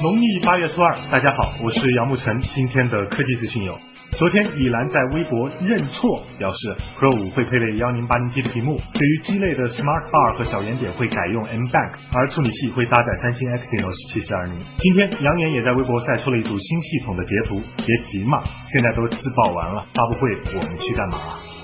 农历八月初二，大家好，我是杨慕晨，今天的科技资讯有。昨天，李兰在微博认错，表示 Pro 五会配备幺零八零 P 的屏幕，对于鸡肋的 Smart Bar 和小圆点会改用 M Bank，而处理器会搭载三星 Exynos 七四二零。今天，杨言也在微博晒出了一组新系统的截图，别急嘛，现在都自爆完了，发布会我们去干嘛？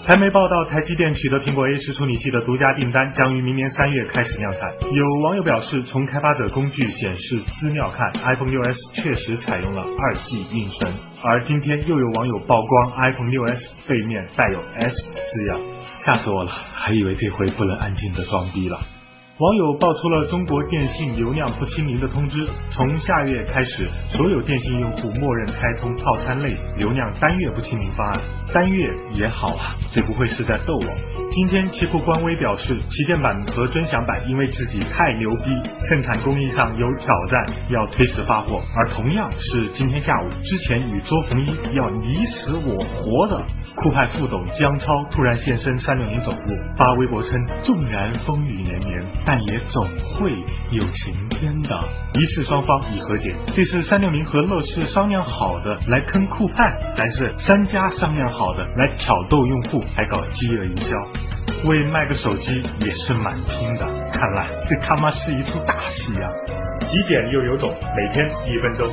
台媒报道，台积电取得苹果 A 十处理器的独家订单，将于明年三月开始量产。有网友表示，从开发者工具显示资料看，iPhone 6s 确实采用了二 G 运存。而今天又有网友曝光 iPhone 6s 背面带有 S 字样，吓死我了，还以为这回不能安静的装逼了。网友爆出了中国电信流量不清零的通知，从下月开始，所有电信用户默认开通套餐类流量单月不清零方案。单月也好啊，这不会是在逗我？今天奇酷官微表示，旗舰版和尊享版因为自己太牛逼，生产工艺上有挑战，要推迟发货。而同样是今天下午，之前与周鸿祎要你死我活的酷派副董姜超突然现身三六零总部，发微博称，纵然风雨连绵，但也总会有晴天的。疑似双方已和解，这是三六零和乐视商量好的来坑酷派，还是三家商量好的来挑逗用户，还搞饥饿营销？为卖个手机也是蛮拼的，看来这他妈是一出大戏呀！极简又有种，每天一分钟。